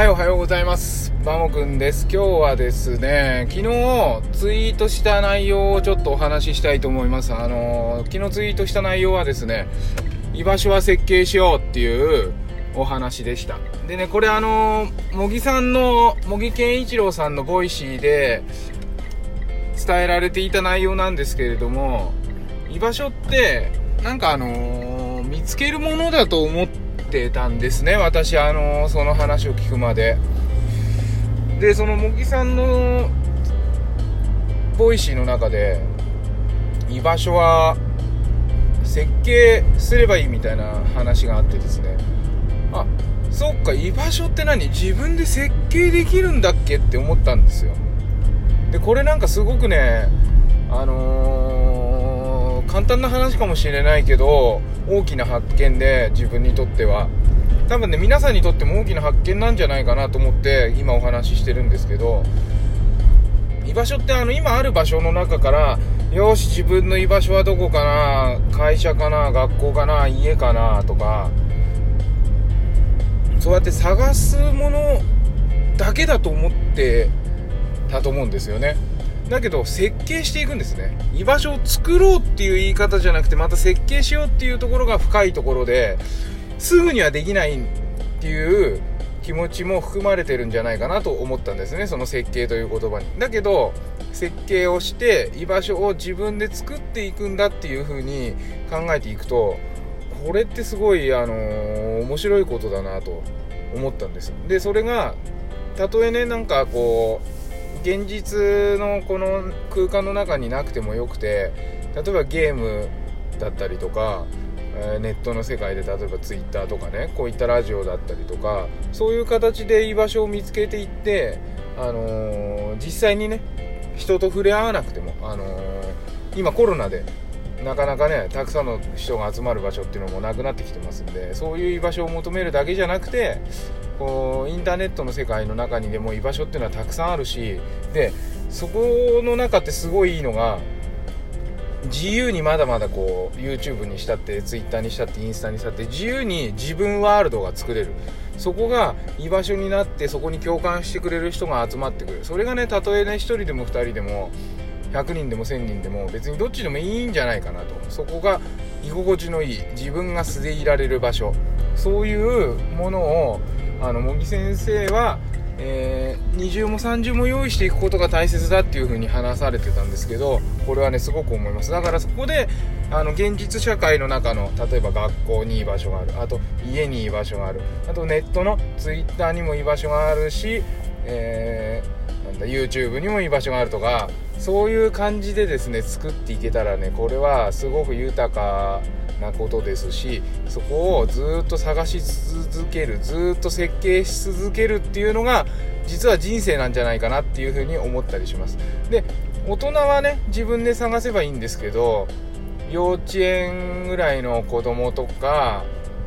はい、おはようございます。バモくんです。今日はですね、昨日ツイートした内容をちょっとお話ししたいと思います。あの、昨日ツイートした内容はですね、居場所は設計しようっていうお話でした。でね、これあの、茂木さんの、茂木健一郎さんの Voicy で伝えられていた内容なんですけれども、居場所って、なんかあの見つけるものだと思ってたんですね、私、あのその話を聞くまで。で、その茂木さんの Voicy の中で、居場所は設計すればいいみたいな話があってですね、あ、そっか、居場所って何？自分で設計できるんだっけ？って思ったんですよ。で、これなんかすごくね、あのー簡単な話かもしれないけど、大きな発見で、自分にとっては。多分ね、皆さんにとっても大きな発見なんじゃないかなと思って、今お話ししてるんですけど、居場所ってあの、今ある場所の中から、よし、自分の居場所はどこかな会社かな学校かな家かなとか、そうやって探すものだけだと思ってたと思うんですよね。だけど設計していくんですね。居場所を作ろうっていう言い方じゃなくてまた設計しようっていうところが深いところですぐにはできないっていう気持ちも含まれてるんじゃないかなと思ったんですね。その設計という言葉に。だけど設計をして居場所を自分で作っていくんだっていう風に考えていくとこれってすごいあのー面白いことだなと思ったんです。でそれがたとえねなんかこう現実のこの空間の中になくてもよくて例えばゲームだったりとか、ネットの世界で例えばツイッターとかねこういったラジオだったりとかそういう形で居場所を見つけていって、あのー実際にね人と触れ合わなくても、あのー今コロナでなかなかねたくさんの人が集まる場所っていうのもなくなってきてますんでそういう居場所を求めるだけじゃなくてこうインターネットの世界の中にでも居場所っていうのはたくさんあるしでそこの中ってすごいいいのが自由にまだまだこう YouTube にしたって Twitter にしたってインスタにしたって自由に自分ワールドが作れる。そこが居場所になってそこに共感してくれる人が集まってくる。それがねたとえね1人でも2人でも100人でも1000人でも別にどっちでもいいんじゃないかなと。そこが居心地のいい自分が素でいられる場所。そういうものをあの茂木先生は、えー二重も三重も用意していくことが大切だっていう風に話されてたんですけどこれはねすごく思います。だからそこであの現実社会の中の例えば学校に居場所がある。あと家に居場所がある。あとネットのツイッターにも居場所があるし、えーなんだ YouTube にも居場所があるとかそういう感じでですね作っていけたらねこれはすごく豊かなことですしそこをずっと探し続けるずっと設計し続けるっていうのが実は人生なんじゃないかなっていうふうに思ったりします。で大人はね自分で探せばいいんですけど幼稚園ぐらいの子供とか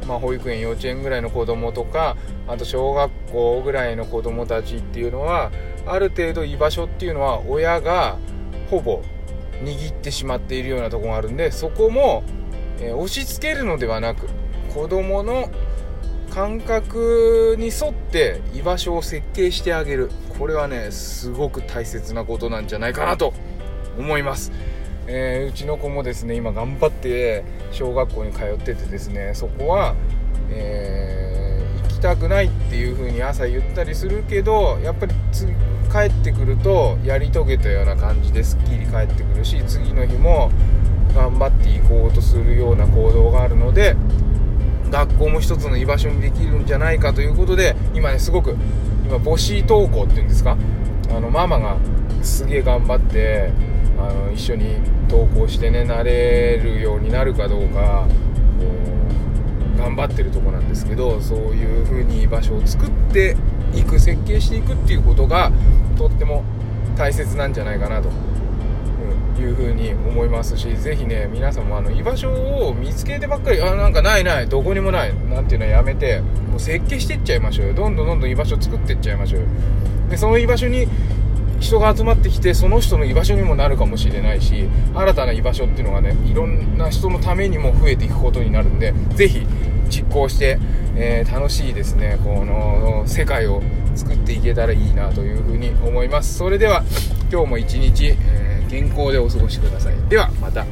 まあ、保育園幼稚園ぐらいの子供とかあと小学校ぐらいの子供たちっていうのはある程度居場所っていうのは親がほぼ握ってしまっているようなとこがあるんでそこも、えー押し付けるのではなく子供の感覚に沿って居場所を設計してあげる。これはねすごく大切なことなんじゃないかなと思います、えーうちの子もですね今頑張って小学校に通っててですねそこは、えー行きたくないっていう風に朝言ったりするけどやっぱり帰ってくるとやり遂げたような感じですっきり帰ってくるし次の日も頑張っていこうとするような行動があるので学校も一つの居場所にできるんじゃないかということで今ねすごく今母子登校っていうんですかあのママがすげえ頑張ってあの一緒に登校してね慣れるようになるかどうかこう頑張ってるとこなんですけどそういう風に居場所を作っていく設計していくっていうことがとっても大切なんじゃないかなというふうに思いますしぜひね皆さんもあの居場所を見つけてばっかりあなんかないないどこにもないなんていうのやめてもう設計していっちゃいましょうよ。どんどんどんどん居場所作っていっちゃいましょうでその居場所に人が集まってきてその人の居場所にもなるかもしれないし新たな居場所っていうのがねいろんな人のためにも増えていくことになるんで是非実行して、えー、楽しいですねこの世界を作っていけたらいいなというふうに思います。それでは今日も一日、えー健康でお過ごしください。ではまた。